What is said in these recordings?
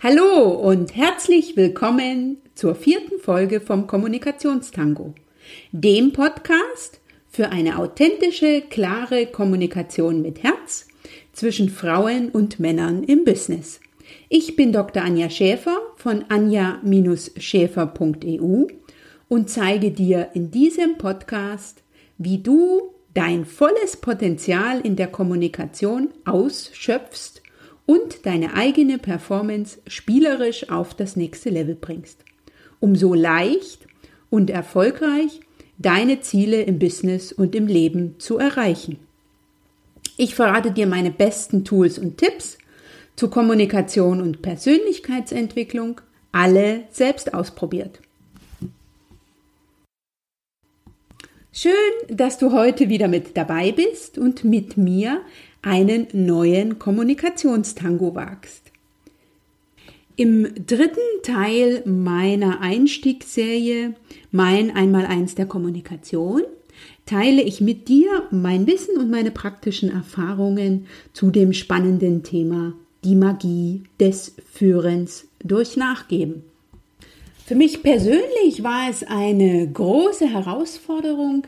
Hallo und herzlich willkommen zur vierten Folge vom Kommunikationstango, dem Podcast für eine authentische, klare Kommunikation mit Herz zwischen Frauen und Männern im Business. Ich bin Dr. Anja Schäfer von anja-schäfer.eu und zeige dir in diesem Podcast, wie du dein volles Potenzial in der Kommunikation ausschöpfst und deine eigene Performance spielerisch auf das nächste Level bringst, um so leicht und erfolgreich deine Ziele im Business und im Leben zu erreichen. Ich verrate dir meine besten Tools und Tipps zu Kommunikation und Persönlichkeitsentwicklung, alle selbst ausprobiert. Schön, dass du heute wieder mit dabei bist und mit mir einen neuen Kommunikationstango wagst. Im dritten Teil meiner Einstiegsserie Mein Einmaleins der Kommunikation teile ich mit dir mein Wissen und meine praktischen Erfahrungen zu dem spannenden Thema die Magie des Führens durch Nachgeben. Für mich persönlich war es eine große Herausforderung,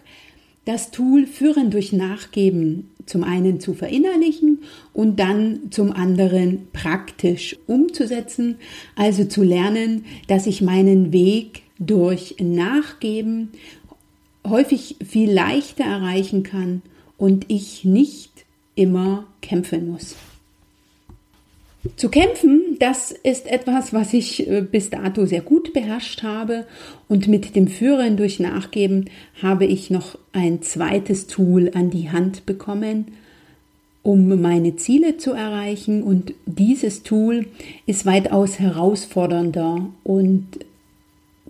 das Tool Führen durch Nachgeben zum einen zu verinnerlichen und dann zum anderen praktisch umzusetzen, also zu lernen, dass ich meinen Weg durch Nachgeben häufig viel leichter erreichen kann und ich nicht immer kämpfen muss. Zu kämpfen, das ist etwas, was ich äh, bis dato sehr gut beherrscht habe. Und mit dem Führen durch Nachgeben habe ich noch ein zweites Tool an die Hand bekommen, um meine Ziele zu erreichen. Und dieses Tool ist weitaus herausfordernder und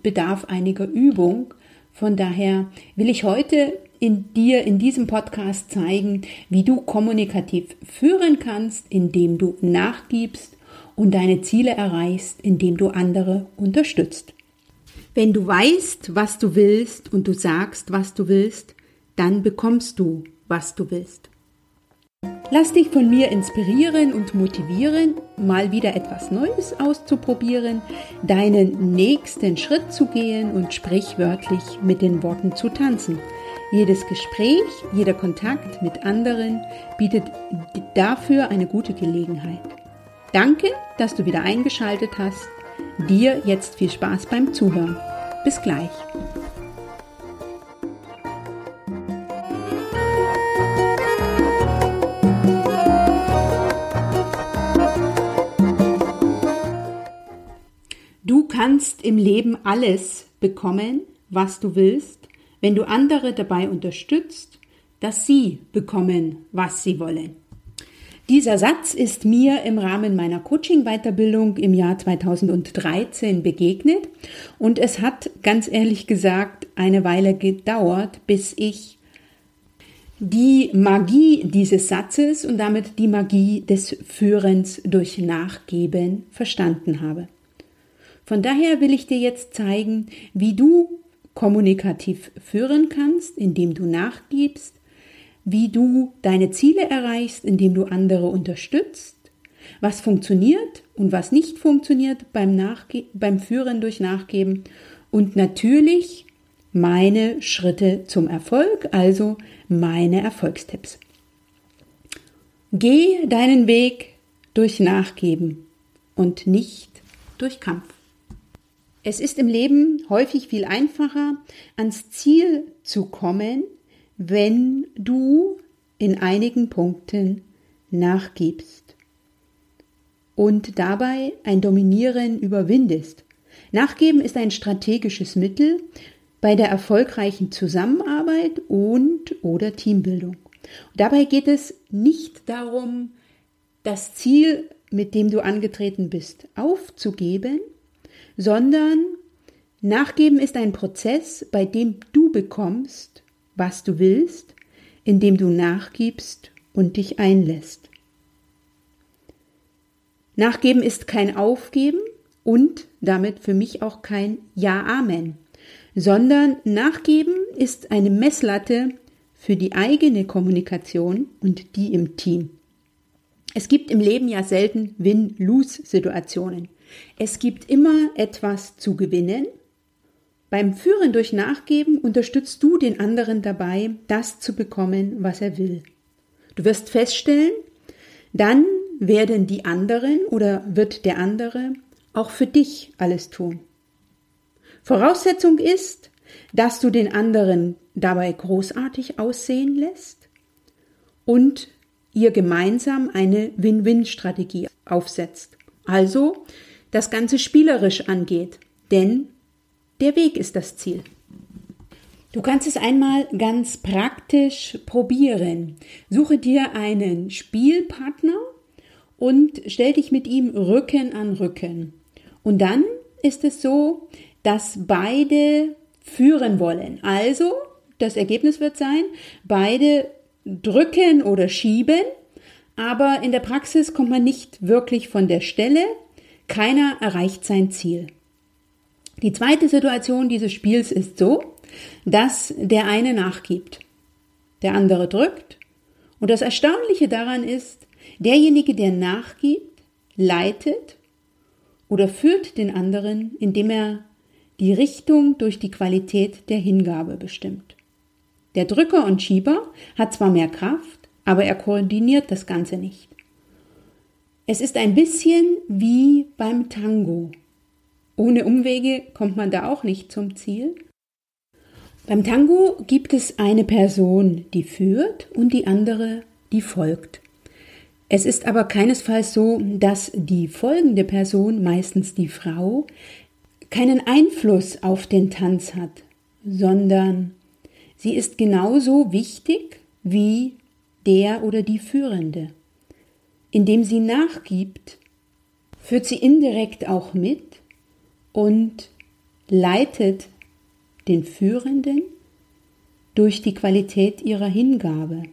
bedarf einiger Übung. Von daher will ich heute in dir in diesem Podcast zeigen, wie du kommunikativ führen kannst, indem du nachgibst und deine Ziele erreichst, indem du andere unterstützt. Wenn du weißt, was du willst und du sagst, was du willst, dann bekommst du, was du willst. Lass dich von mir inspirieren und motivieren, mal wieder etwas Neues auszuprobieren, deinen nächsten Schritt zu gehen und sprichwörtlich mit den Worten zu tanzen. Jedes Gespräch, jeder Kontakt mit anderen bietet dafür eine gute Gelegenheit. Danke, dass du wieder eingeschaltet hast. Dir jetzt viel Spaß beim Zuhören. Bis gleich. Du kannst im Leben alles bekommen, was du willst, wenn du andere dabei unterstützt, dass sie bekommen, was sie wollen. Dieser Satz ist mir im Rahmen meiner Coaching-Weiterbildung im Jahr 2013 begegnet und es hat ganz ehrlich gesagt eine Weile gedauert, bis ich die Magie dieses Satzes und damit die Magie des Führens durch Nachgeben verstanden habe. Von daher will ich dir jetzt zeigen, wie du kommunikativ führen kannst, indem du nachgibst, wie du deine Ziele erreichst, indem du andere unterstützt, was funktioniert und was nicht funktioniert beim, Nachge beim Führen durch Nachgeben und natürlich meine Schritte zum Erfolg, also meine Erfolgstipps. Geh deinen Weg durch Nachgeben und nicht durch Kampf. Es ist im Leben häufig viel einfacher, ans Ziel zu kommen, wenn du in einigen Punkten nachgibst und dabei ein Dominieren überwindest. Nachgeben ist ein strategisches Mittel bei der erfolgreichen Zusammenarbeit und oder Teambildung. Dabei geht es nicht darum, das Ziel, mit dem du angetreten bist, aufzugeben, sondern Nachgeben ist ein Prozess, bei dem du bekommst, was du willst, indem du nachgibst und dich einlässt. Nachgeben ist kein Aufgeben und damit für mich auch kein Ja Amen, sondern Nachgeben ist eine Messlatte für die eigene Kommunikation und die im Team. Es gibt im Leben ja selten Win-Lose-Situationen. Es gibt immer etwas zu gewinnen. Beim Führen durch Nachgeben unterstützt du den anderen dabei, das zu bekommen, was er will. Du wirst feststellen, dann werden die anderen oder wird der andere auch für dich alles tun. Voraussetzung ist, dass du den anderen dabei großartig aussehen lässt und ihr gemeinsam eine Win-Win-Strategie aufsetzt. Also das Ganze spielerisch angeht, denn der Weg ist das Ziel. Du kannst es einmal ganz praktisch probieren. Suche dir einen Spielpartner und stell dich mit ihm Rücken an Rücken. Und dann ist es so, dass beide führen wollen. Also, das Ergebnis wird sein, beide drücken oder schieben, aber in der Praxis kommt man nicht wirklich von der Stelle, keiner erreicht sein Ziel. Die zweite Situation dieses Spiels ist so, dass der eine nachgibt, der andere drückt und das Erstaunliche daran ist, derjenige, der nachgibt, leitet oder führt den anderen, indem er die Richtung durch die Qualität der Hingabe bestimmt. Der Drücker und Schieber hat zwar mehr Kraft, aber er koordiniert das Ganze nicht. Es ist ein bisschen wie beim Tango. Ohne Umwege kommt man da auch nicht zum Ziel. Beim Tango gibt es eine Person, die führt und die andere, die folgt. Es ist aber keinesfalls so, dass die folgende Person, meistens die Frau, keinen Einfluss auf den Tanz hat, sondern sie ist genauso wichtig wie der oder die Führende. Indem sie nachgibt, führt sie indirekt auch mit und leitet den Führenden durch die Qualität ihrer Hingabe.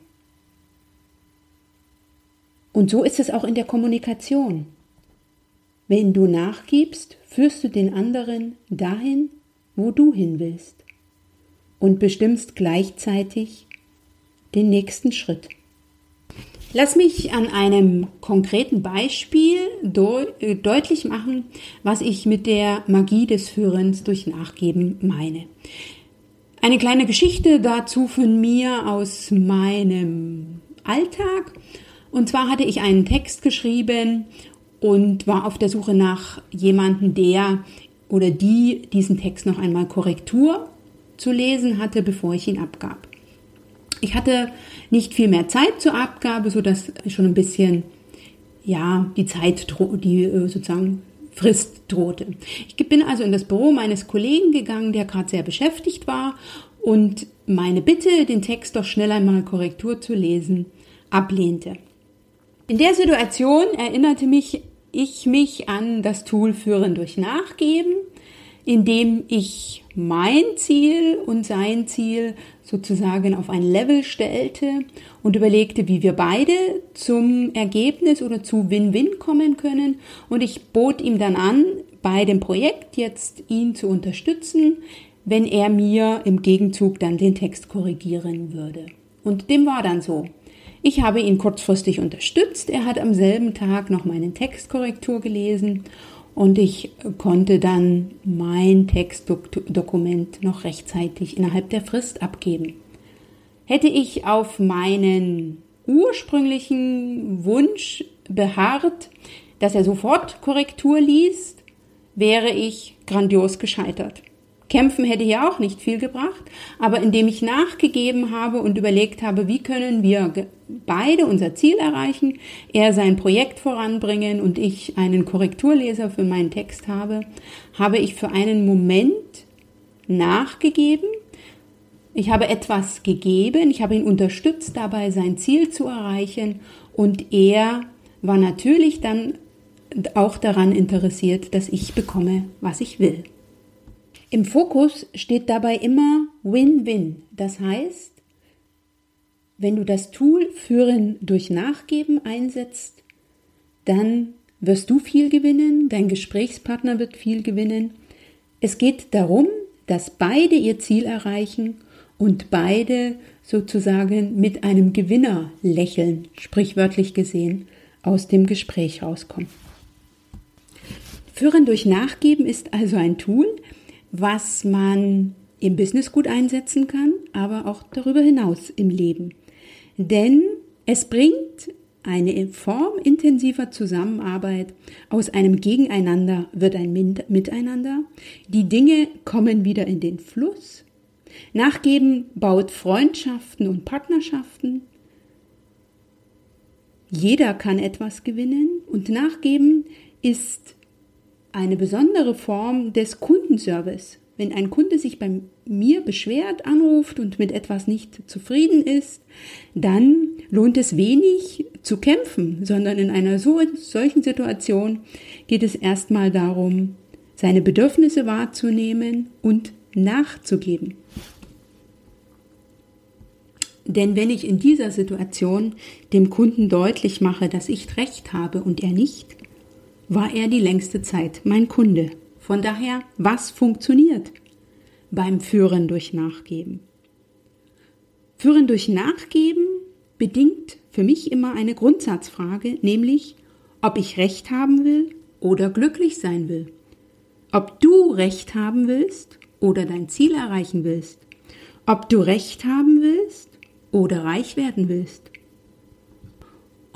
Und so ist es auch in der Kommunikation. Wenn du nachgibst, führst du den anderen dahin, wo du hin willst und bestimmst gleichzeitig den nächsten Schritt. Lass mich an einem konkreten Beispiel äh, deutlich machen, was ich mit der Magie des Führens durch Nachgeben meine. Eine kleine Geschichte dazu von mir aus meinem Alltag. Und zwar hatte ich einen Text geschrieben und war auf der Suche nach jemandem, der oder die diesen Text noch einmal Korrektur zu lesen hatte, bevor ich ihn abgab. Ich hatte nicht viel mehr Zeit zur Abgabe, so dass schon ein bisschen ja die Zeit die äh, sozusagen Frist drohte. Ich bin also in das Büro meines Kollegen gegangen, der gerade sehr beschäftigt war und meine Bitte, den Text doch schnell einmal Korrektur zu lesen, ablehnte. In der Situation erinnerte mich ich mich an das Tool Führen durch Nachgeben, indem ich mein Ziel und sein Ziel sozusagen auf ein Level stellte und überlegte, wie wir beide zum Ergebnis oder zu Win-Win kommen können. Und ich bot ihm dann an, bei dem Projekt jetzt ihn zu unterstützen, wenn er mir im Gegenzug dann den Text korrigieren würde. Und dem war dann so. Ich habe ihn kurzfristig unterstützt. Er hat am selben Tag noch meinen Textkorrektur gelesen und ich konnte dann mein Textdokument noch rechtzeitig innerhalb der Frist abgeben. Hätte ich auf meinen ursprünglichen Wunsch beharrt, dass er sofort Korrektur liest, wäre ich grandios gescheitert. Kämpfen hätte hier auch nicht viel gebracht, aber indem ich nachgegeben habe und überlegt habe, wie können wir beide unser Ziel erreichen, er sein Projekt voranbringen und ich einen Korrekturleser für meinen Text habe, habe ich für einen Moment nachgegeben. Ich habe etwas gegeben, ich habe ihn unterstützt dabei, sein Ziel zu erreichen und er war natürlich dann auch daran interessiert, dass ich bekomme, was ich will. Im Fokus steht dabei immer Win-Win. Das heißt, wenn du das Tool Führen durch Nachgeben einsetzt, dann wirst du viel gewinnen, dein Gesprächspartner wird viel gewinnen. Es geht darum, dass beide ihr Ziel erreichen und beide sozusagen mit einem Gewinner lächeln, sprichwörtlich gesehen, aus dem Gespräch rauskommen. Führen durch Nachgeben ist also ein Tool, was man im Business gut einsetzen kann, aber auch darüber hinaus im Leben. Denn es bringt eine Form intensiver Zusammenarbeit. Aus einem Gegeneinander wird ein Miteinander. Die Dinge kommen wieder in den Fluss. Nachgeben baut Freundschaften und Partnerschaften. Jeder kann etwas gewinnen und Nachgeben ist eine besondere Form des Kundenservice. Wenn ein Kunde sich bei mir beschwert, anruft und mit etwas nicht zufrieden ist, dann lohnt es wenig zu kämpfen, sondern in einer so, solchen Situation geht es erstmal darum, seine Bedürfnisse wahrzunehmen und nachzugeben. Denn wenn ich in dieser Situation dem Kunden deutlich mache, dass ich recht habe und er nicht, war er die längste Zeit mein Kunde. Von daher, was funktioniert beim Führen durch Nachgeben? Führen durch Nachgeben bedingt für mich immer eine Grundsatzfrage, nämlich ob ich Recht haben will oder glücklich sein will. Ob du Recht haben willst oder dein Ziel erreichen willst. Ob du Recht haben willst oder reich werden willst.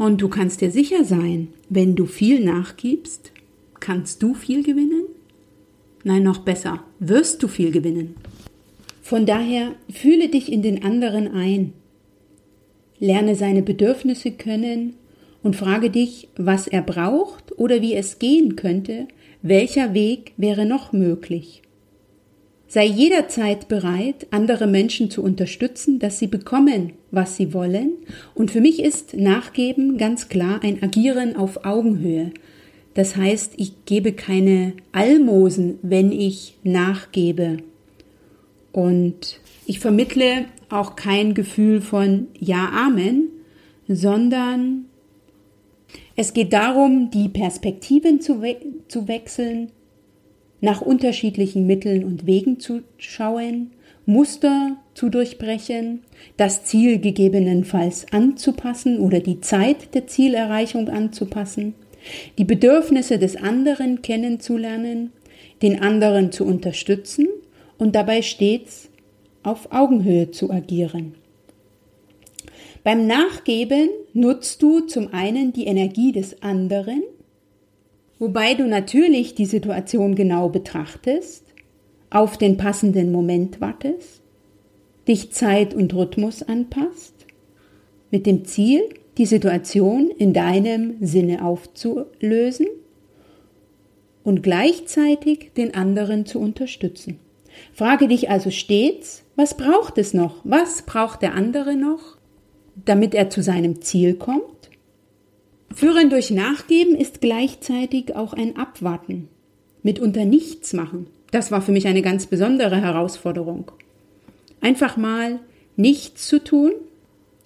Und du kannst dir sicher sein, wenn du viel nachgibst, kannst du viel gewinnen Nein, noch besser, wirst du viel gewinnen. Von daher fühle dich in den anderen ein. Lerne seine Bedürfnisse kennen und frage dich, was er braucht oder wie es gehen könnte, welcher Weg wäre noch möglich. Sei jederzeit bereit, andere Menschen zu unterstützen, dass sie bekommen, was sie wollen, und für mich ist Nachgeben ganz klar ein Agieren auf Augenhöhe, das heißt, ich gebe keine Almosen, wenn ich nachgebe. Und ich vermittle auch kein Gefühl von Ja, Amen, sondern es geht darum, die Perspektiven zu, we zu wechseln, nach unterschiedlichen Mitteln und Wegen zu schauen, Muster zu durchbrechen, das Ziel gegebenenfalls anzupassen oder die Zeit der Zielerreichung anzupassen die Bedürfnisse des anderen kennenzulernen, den anderen zu unterstützen und dabei stets auf Augenhöhe zu agieren. Beim Nachgeben nutzt du zum einen die Energie des anderen, wobei du natürlich die Situation genau betrachtest, auf den passenden Moment wartest, dich Zeit und Rhythmus anpasst, mit dem Ziel, die Situation in deinem Sinne aufzulösen und gleichzeitig den anderen zu unterstützen. Frage dich also stets, was braucht es noch? Was braucht der andere noch, damit er zu seinem Ziel kommt? Führen durch Nachgeben ist gleichzeitig auch ein Abwarten, mitunter nichts machen. Das war für mich eine ganz besondere Herausforderung. Einfach mal nichts zu tun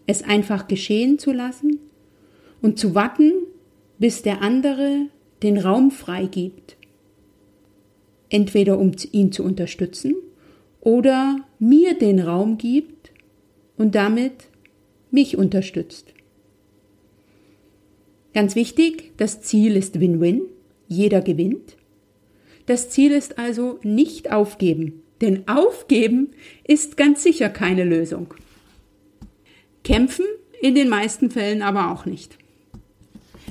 es einfach geschehen zu lassen und zu warten, bis der andere den Raum freigibt. Entweder um ihn zu unterstützen oder mir den Raum gibt und damit mich unterstützt. Ganz wichtig, das Ziel ist Win-Win, jeder gewinnt. Das Ziel ist also nicht aufgeben, denn aufgeben ist ganz sicher keine Lösung. Kämpfen in den meisten Fällen aber auch nicht.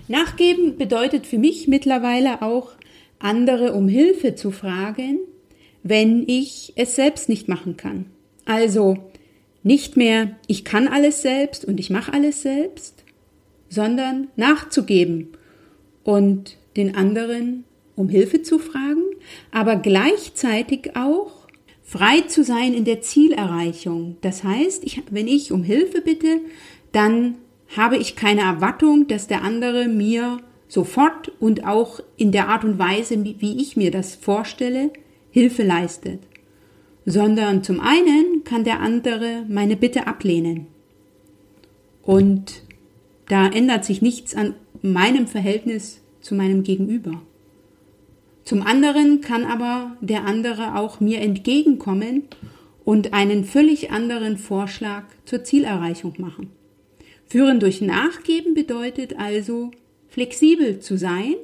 Nachgeben bedeutet für mich mittlerweile auch, andere um Hilfe zu fragen, wenn ich es selbst nicht machen kann. Also nicht mehr, ich kann alles selbst und ich mache alles selbst, sondern nachzugeben und den anderen um Hilfe zu fragen, aber gleichzeitig auch frei zu sein in der Zielerreichung. Das heißt, ich, wenn ich um Hilfe bitte, dann habe ich keine Erwartung, dass der andere mir sofort und auch in der Art und Weise, wie ich mir das vorstelle, Hilfe leistet. Sondern zum einen kann der andere meine Bitte ablehnen. Und da ändert sich nichts an meinem Verhältnis zu meinem Gegenüber. Zum anderen kann aber der andere auch mir entgegenkommen und einen völlig anderen Vorschlag zur Zielerreichung machen. Führen durch Nachgeben bedeutet also flexibel zu sein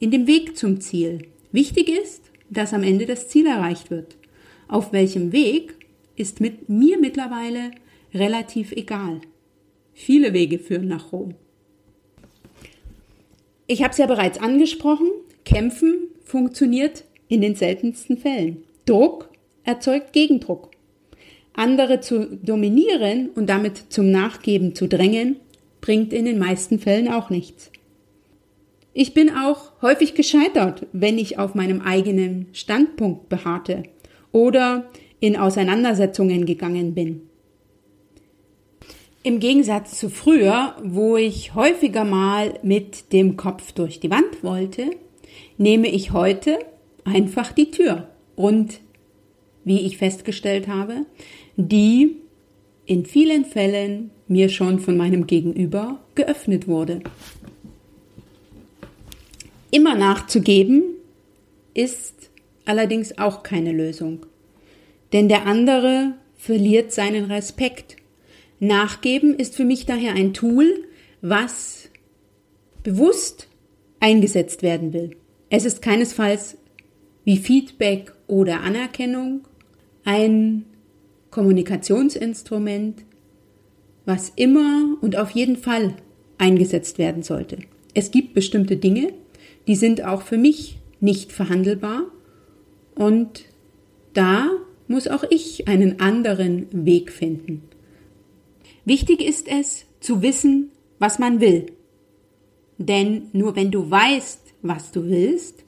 in dem Weg zum Ziel. Wichtig ist, dass am Ende das Ziel erreicht wird. Auf welchem Weg ist mit mir mittlerweile relativ egal. Viele Wege führen nach Rom. Ich habe es ja bereits angesprochen, Kämpfen funktioniert in den seltensten Fällen. Druck erzeugt Gegendruck. Andere zu dominieren und damit zum Nachgeben zu drängen, bringt in den meisten Fällen auch nichts. Ich bin auch häufig gescheitert, wenn ich auf meinem eigenen Standpunkt beharrte oder in Auseinandersetzungen gegangen bin. Im Gegensatz zu früher, wo ich häufiger mal mit dem Kopf durch die Wand wollte, nehme ich heute einfach die Tür. Und, wie ich festgestellt habe, die in vielen Fällen mir schon von meinem Gegenüber geöffnet wurde. Immer nachzugeben ist allerdings auch keine Lösung, denn der andere verliert seinen Respekt Nachgeben ist für mich daher ein Tool, was bewusst eingesetzt werden will. Es ist keinesfalls wie Feedback oder Anerkennung ein Kommunikationsinstrument, was immer und auf jeden Fall eingesetzt werden sollte. Es gibt bestimmte Dinge, die sind auch für mich nicht verhandelbar und da muss auch ich einen anderen Weg finden. Wichtig ist es, zu wissen, was man will. Denn nur wenn du weißt, was du willst,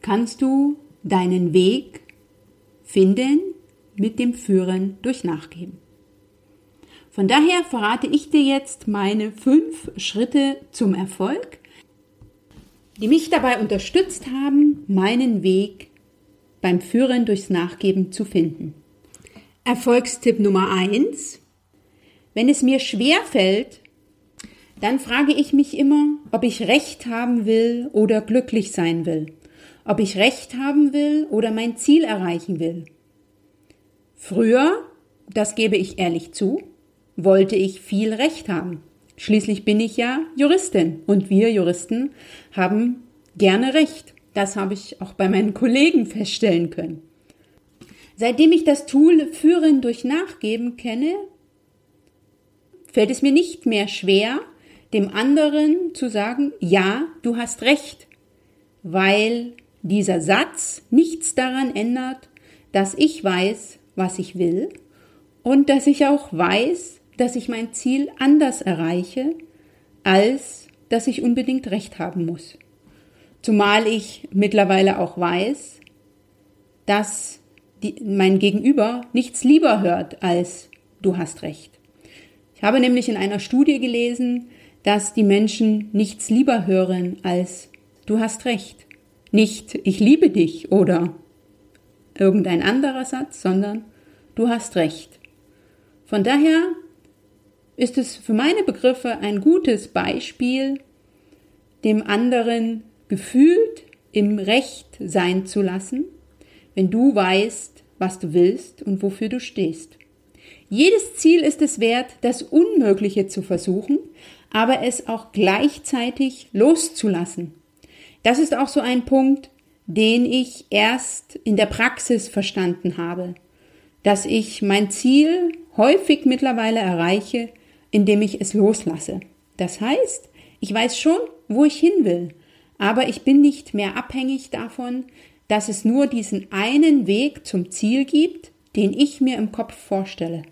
kannst du deinen Weg finden mit dem Führen durch Nachgeben. Von daher verrate ich dir jetzt meine fünf Schritte zum Erfolg, die mich dabei unterstützt haben, meinen Weg beim Führen durchs Nachgeben zu finden. Erfolgstipp Nummer eins: wenn es mir schwer fällt, dann frage ich mich immer, ob ich Recht haben will oder glücklich sein will, ob ich Recht haben will oder mein Ziel erreichen will. Früher, das gebe ich ehrlich zu, wollte ich viel Recht haben. Schließlich bin ich ja Juristin und wir Juristen haben gerne Recht. Das habe ich auch bei meinen Kollegen feststellen können. Seitdem ich das Tool Führen durch Nachgeben kenne, fällt es mir nicht mehr schwer, dem anderen zu sagen, ja, du hast recht, weil dieser Satz nichts daran ändert, dass ich weiß, was ich will und dass ich auch weiß, dass ich mein Ziel anders erreiche, als dass ich unbedingt recht haben muss. Zumal ich mittlerweile auch weiß, dass die, mein Gegenüber nichts lieber hört als du hast recht. Ich habe nämlich in einer Studie gelesen, dass die Menschen nichts lieber hören als du hast recht. Nicht ich liebe dich oder irgendein anderer Satz, sondern du hast recht. Von daher ist es für meine Begriffe ein gutes Beispiel, dem anderen gefühlt im Recht sein zu lassen, wenn du weißt, was du willst und wofür du stehst. Jedes Ziel ist es wert, das Unmögliche zu versuchen, aber es auch gleichzeitig loszulassen. Das ist auch so ein Punkt, den ich erst in der Praxis verstanden habe, dass ich mein Ziel häufig mittlerweile erreiche, indem ich es loslasse. Das heißt, ich weiß schon, wo ich hin will, aber ich bin nicht mehr abhängig davon, dass es nur diesen einen Weg zum Ziel gibt, den ich mir im Kopf vorstelle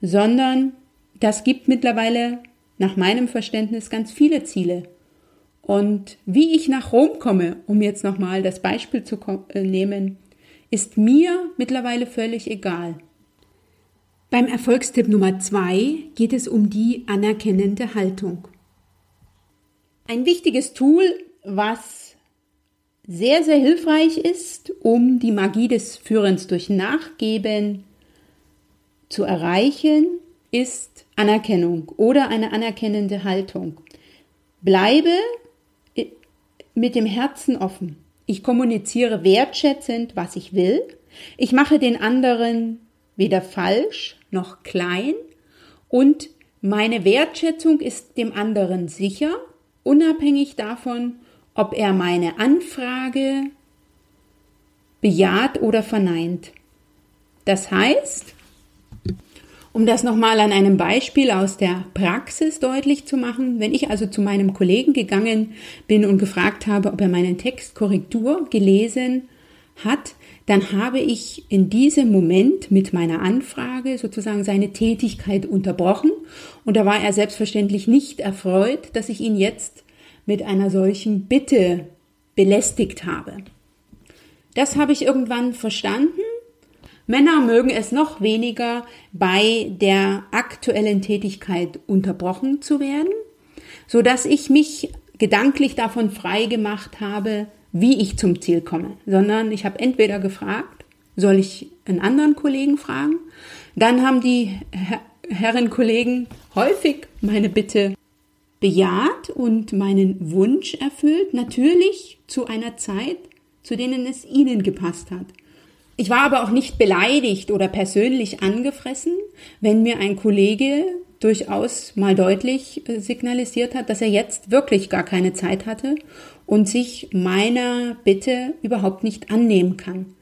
sondern das gibt mittlerweile nach meinem Verständnis ganz viele Ziele. Und wie ich nach Rom komme, um jetzt nochmal das Beispiel zu äh, nehmen, ist mir mittlerweile völlig egal. Beim Erfolgstipp Nummer zwei geht es um die anerkennende Haltung. Ein wichtiges Tool, was sehr, sehr hilfreich ist, um die Magie des Führens durch Nachgeben zu erreichen ist Anerkennung oder eine anerkennende Haltung. Bleibe mit dem Herzen offen. Ich kommuniziere wertschätzend, was ich will. Ich mache den anderen weder falsch noch klein und meine Wertschätzung ist dem anderen sicher unabhängig davon, ob er meine Anfrage bejaht oder verneint. Das heißt, um das nochmal an einem Beispiel aus der Praxis deutlich zu machen, wenn ich also zu meinem Kollegen gegangen bin und gefragt habe, ob er meinen Text Korrektur gelesen hat, dann habe ich in diesem Moment mit meiner Anfrage sozusagen seine Tätigkeit unterbrochen und da war er selbstverständlich nicht erfreut, dass ich ihn jetzt mit einer solchen Bitte belästigt habe. Das habe ich irgendwann verstanden. Männer mögen es noch weniger, bei der aktuellen Tätigkeit unterbrochen zu werden, so dass ich mich gedanklich davon frei gemacht habe, wie ich zum Ziel komme, sondern ich habe entweder gefragt, soll ich einen anderen Kollegen fragen? Dann haben die Herren Kollegen häufig meine Bitte bejaht und meinen Wunsch erfüllt, natürlich zu einer Zeit, zu denen es ihnen gepasst hat. Ich war aber auch nicht beleidigt oder persönlich angefressen, wenn mir ein Kollege durchaus mal deutlich äh, signalisiert hat, dass er jetzt wirklich gar keine Zeit hatte und sich meiner Bitte überhaupt nicht annehmen kann.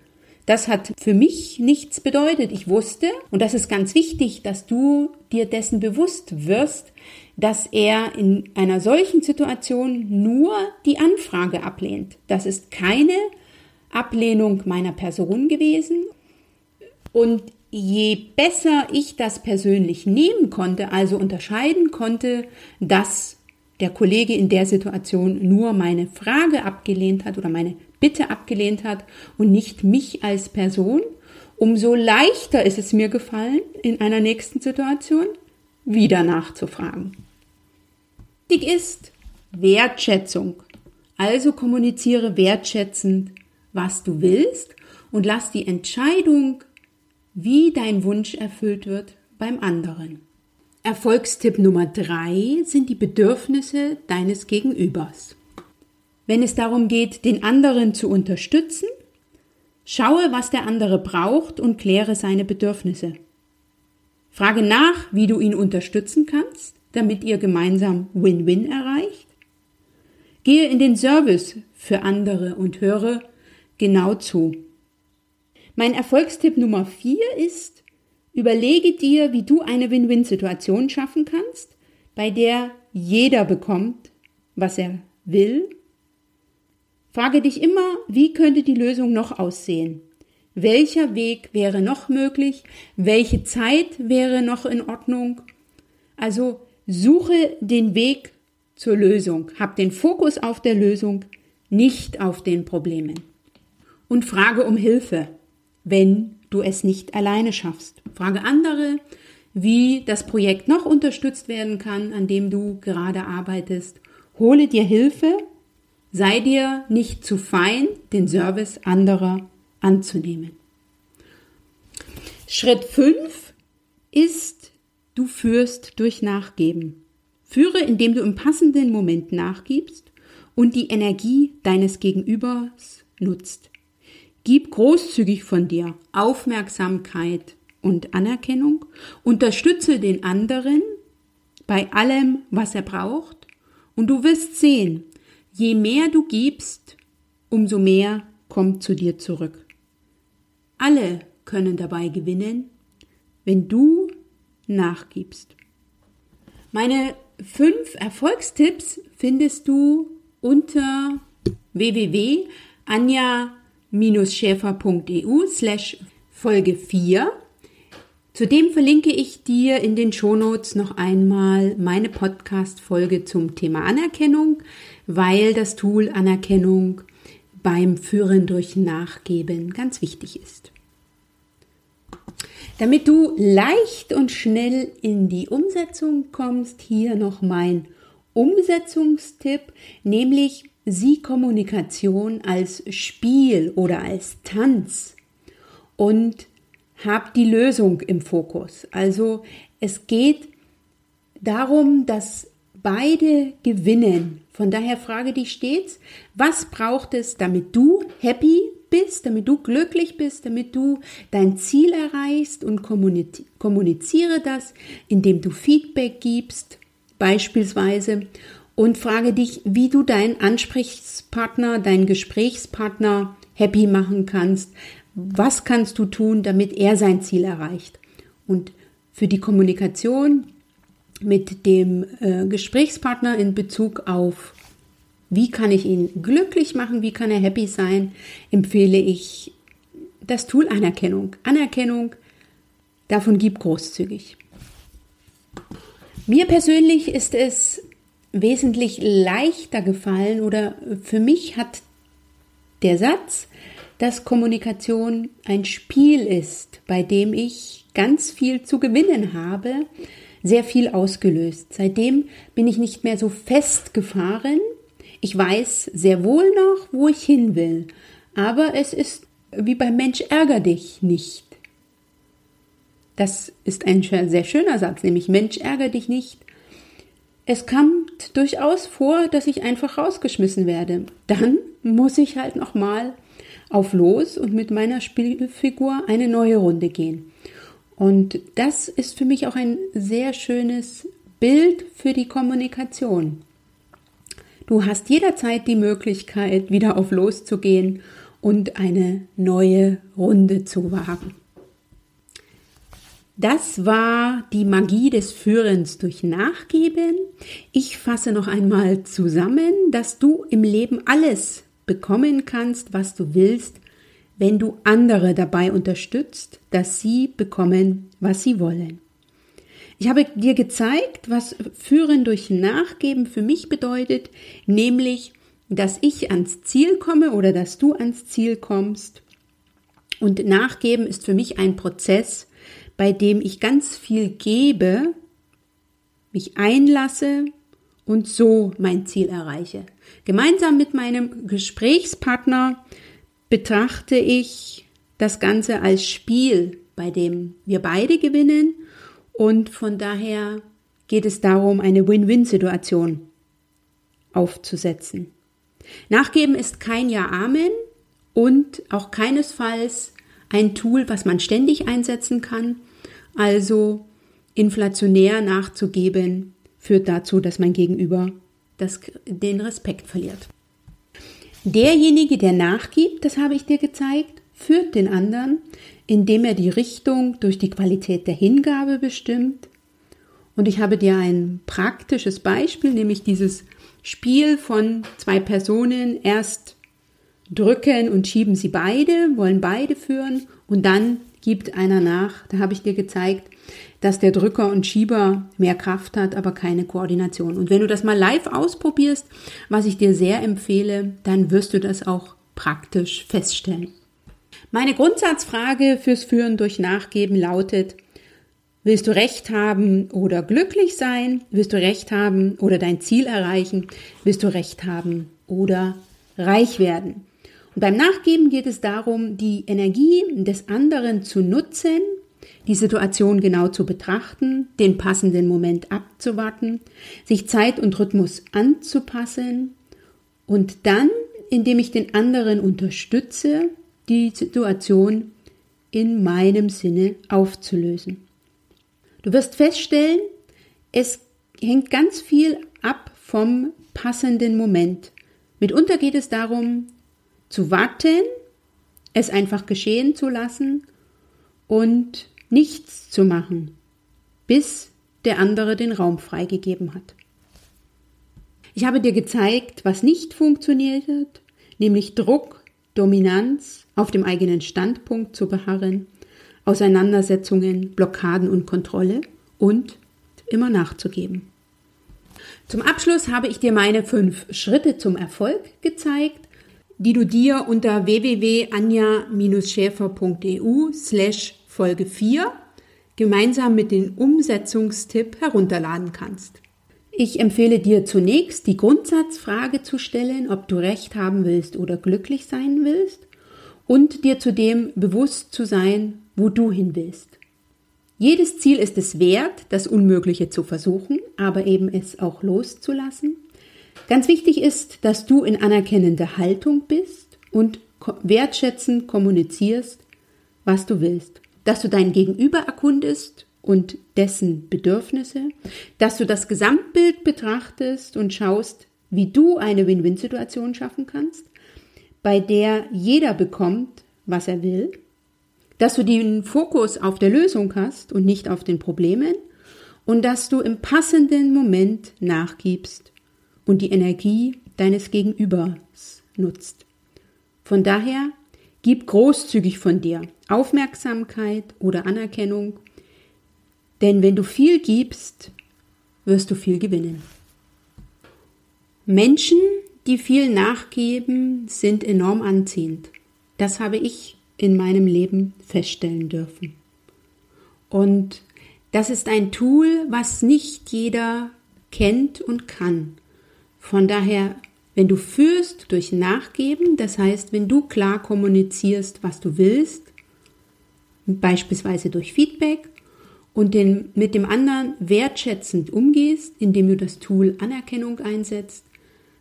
Das hat für mich nichts bedeutet. Ich wusste, und das ist ganz wichtig, dass du dir dessen bewusst wirst, dass er in einer solchen Situation nur die Anfrage ablehnt. Das ist keine Ablehnung meiner Person gewesen. Und je besser ich das persönlich nehmen konnte, also unterscheiden konnte, dass der Kollege in der Situation nur meine Frage abgelehnt hat oder meine Bitte abgelehnt hat und nicht mich als Person, umso leichter ist es mir gefallen, in einer nächsten Situation wieder nachzufragen. Wichtig ist Wertschätzung. Also kommuniziere wertschätzend, was du willst und lass die Entscheidung, wie dein Wunsch erfüllt wird, beim anderen. Erfolgstipp Nummer drei sind die Bedürfnisse deines Gegenübers. Wenn es darum geht, den anderen zu unterstützen, schaue, was der andere braucht und kläre seine Bedürfnisse. Frage nach, wie du ihn unterstützen kannst, damit ihr gemeinsam Win-Win erreicht. Gehe in den Service für andere und höre genau zu. Mein Erfolgstipp Nummer vier ist, Überlege dir, wie du eine Win-Win-Situation schaffen kannst, bei der jeder bekommt, was er will. Frage dich immer, wie könnte die Lösung noch aussehen? Welcher Weg wäre noch möglich? Welche Zeit wäre noch in Ordnung? Also suche den Weg zur Lösung. Hab den Fokus auf der Lösung, nicht auf den Problemen. Und frage um Hilfe, wenn du es nicht alleine schaffst. Frage andere, wie das Projekt noch unterstützt werden kann, an dem du gerade arbeitest. Hole dir Hilfe, sei dir nicht zu fein, den Service anderer anzunehmen. Schritt 5 ist, du führst durch Nachgeben. Führe, indem du im passenden Moment nachgibst und die Energie deines Gegenübers nutzt. Gib großzügig von dir Aufmerksamkeit und Anerkennung. Unterstütze den anderen bei allem, was er braucht. Und du wirst sehen, je mehr du gibst, umso mehr kommt zu dir zurück. Alle können dabei gewinnen, wenn du nachgibst. Meine fünf Erfolgstipps findest du unter www.anja schäfer.eu slash Folge 4. Zudem verlinke ich dir in den Shownotes noch einmal meine Podcast-Folge zum Thema Anerkennung, weil das Tool Anerkennung beim Führen durch Nachgeben ganz wichtig ist. Damit du leicht und schnell in die Umsetzung kommst, hier noch mein Umsetzungstipp, nämlich sieh Kommunikation als Spiel oder als Tanz und hab die Lösung im Fokus. Also es geht darum, dass beide gewinnen. Von daher frage dich stets, was braucht es, damit du happy bist, damit du glücklich bist, damit du dein Ziel erreichst und kommuniziere das, indem du Feedback gibst, beispielsweise und frage dich, wie du deinen Ansprechpartner, deinen Gesprächspartner happy machen kannst. Was kannst du tun, damit er sein Ziel erreicht? Und für die Kommunikation mit dem äh, Gesprächspartner in Bezug auf, wie kann ich ihn glücklich machen, wie kann er happy sein, empfehle ich das Tool Anerkennung. Anerkennung, davon gib großzügig. Mir persönlich ist es wesentlich leichter gefallen oder für mich hat der Satz, dass Kommunikation ein Spiel ist, bei dem ich ganz viel zu gewinnen habe, sehr viel ausgelöst. Seitdem bin ich nicht mehr so festgefahren. Ich weiß sehr wohl noch, wo ich hin will. Aber es ist wie beim Mensch ärger dich nicht. Das ist ein sehr schöner Satz, nämlich Mensch ärger dich nicht. Es kommt durchaus vor, dass ich einfach rausgeschmissen werde. Dann muss ich halt nochmal auf los und mit meiner Spielfigur eine neue Runde gehen. Und das ist für mich auch ein sehr schönes Bild für die Kommunikation. Du hast jederzeit die Möglichkeit, wieder auf loszugehen und eine neue Runde zu wagen. Das war die Magie des Führens durch Nachgeben. Ich fasse noch einmal zusammen, dass du im Leben alles bekommen kannst, was du willst, wenn du andere dabei unterstützt, dass sie bekommen, was sie wollen. Ich habe dir gezeigt, was Führen durch Nachgeben für mich bedeutet, nämlich, dass ich ans Ziel komme oder dass du ans Ziel kommst. Und Nachgeben ist für mich ein Prozess, bei dem ich ganz viel gebe, mich einlasse und so mein Ziel erreiche. Gemeinsam mit meinem Gesprächspartner betrachte ich das Ganze als Spiel, bei dem wir beide gewinnen und von daher geht es darum, eine Win-Win-Situation aufzusetzen. Nachgeben ist kein Ja-Amen und auch keinesfalls ein Tool, was man ständig einsetzen kann. Also inflationär nachzugeben führt dazu, dass mein Gegenüber das, den Respekt verliert. Derjenige, der nachgibt, das habe ich dir gezeigt, führt den anderen, indem er die Richtung durch die Qualität der Hingabe bestimmt. Und ich habe dir ein praktisches Beispiel, nämlich dieses Spiel von zwei Personen. Erst drücken und schieben sie beide, wollen beide führen und dann gibt einer nach. Da habe ich dir gezeigt, dass der Drücker und Schieber mehr Kraft hat, aber keine Koordination. Und wenn du das mal live ausprobierst, was ich dir sehr empfehle, dann wirst du das auch praktisch feststellen. Meine Grundsatzfrage fürs Führen durch Nachgeben lautet, Willst du Recht haben oder glücklich sein? Willst du Recht haben oder dein Ziel erreichen? Willst du Recht haben oder reich werden? Und beim Nachgeben geht es darum, die Energie des anderen zu nutzen die Situation genau zu betrachten, den passenden Moment abzuwarten, sich Zeit und Rhythmus anzupassen und dann, indem ich den anderen unterstütze, die Situation in meinem Sinne aufzulösen. Du wirst feststellen, es hängt ganz viel ab vom passenden Moment. Mitunter geht es darum, zu warten, es einfach geschehen zu lassen und nichts zu machen, bis der andere den Raum freigegeben hat. Ich habe dir gezeigt, was nicht funktioniert hat, nämlich Druck, Dominanz, auf dem eigenen Standpunkt zu beharren, Auseinandersetzungen, Blockaden und Kontrolle und immer nachzugeben. Zum Abschluss habe ich dir meine fünf Schritte zum Erfolg gezeigt, die du dir unter www.anja-schäfer.eu slash Folge 4 gemeinsam mit dem Umsetzungstipp herunterladen kannst. Ich empfehle dir zunächst die Grundsatzfrage zu stellen, ob du recht haben willst oder glücklich sein willst und dir zudem bewusst zu sein, wo du hin willst. Jedes Ziel ist es wert, das Unmögliche zu versuchen, aber eben es auch loszulassen. Ganz wichtig ist, dass du in anerkennender Haltung bist und wertschätzend kommunizierst, was du willst. Dass du dein Gegenüber erkundest und dessen Bedürfnisse, dass du das Gesamtbild betrachtest und schaust, wie du eine Win-Win-Situation schaffen kannst, bei der jeder bekommt, was er will, dass du den Fokus auf der Lösung hast und nicht auf den Problemen. Und dass du im passenden Moment nachgibst und die Energie deines Gegenübers nutzt. Von daher gib großzügig von dir Aufmerksamkeit oder Anerkennung, denn wenn du viel gibst, wirst du viel gewinnen. Menschen, die viel nachgeben, sind enorm anziehend. Das habe ich in meinem Leben feststellen dürfen. Und das ist ein Tool, was nicht jeder kennt und kann. Von daher, wenn du führst durch Nachgeben, das heißt, wenn du klar kommunizierst, was du willst, beispielsweise durch Feedback, und den, mit dem anderen wertschätzend umgehst, indem du das Tool Anerkennung einsetzt,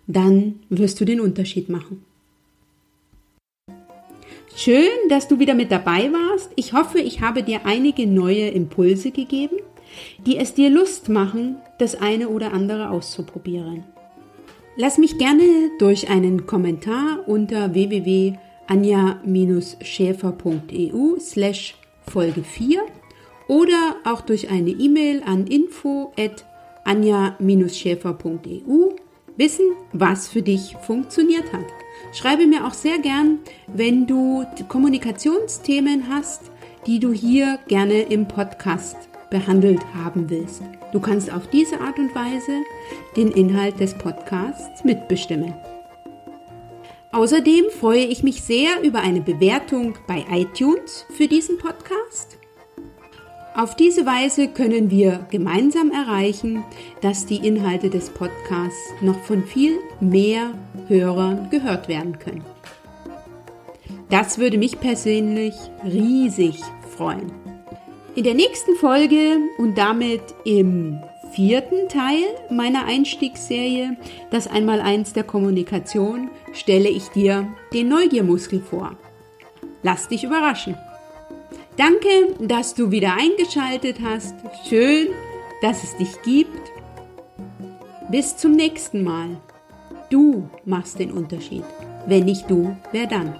dann wirst du den Unterschied machen. Schön, dass du wieder mit dabei warst. Ich hoffe, ich habe dir einige neue Impulse gegeben, die es dir Lust machen, das eine oder andere auszuprobieren. Lass mich gerne durch einen Kommentar unter www.anja-schäfer.eu slash Folge 4 oder auch durch eine E-Mail an info at anja-schäfer.eu wissen, was für dich funktioniert hat. Schreibe mir auch sehr gern, wenn du Kommunikationsthemen hast, die du hier gerne im Podcast behandelt haben willst. Du kannst auf diese Art und Weise den Inhalt des Podcasts mitbestimmen. Außerdem freue ich mich sehr über eine Bewertung bei iTunes für diesen Podcast. Auf diese Weise können wir gemeinsam erreichen, dass die Inhalte des Podcasts noch von viel mehr Hörern gehört werden können. Das würde mich persönlich riesig freuen. In der nächsten Folge und damit im vierten Teil meiner Einstiegsserie, das Einmaleins der Kommunikation, stelle ich dir den Neugiermuskel vor. Lass dich überraschen. Danke, dass du wieder eingeschaltet hast. Schön, dass es dich gibt. Bis zum nächsten Mal. Du machst den Unterschied. Wenn nicht du, wer dann?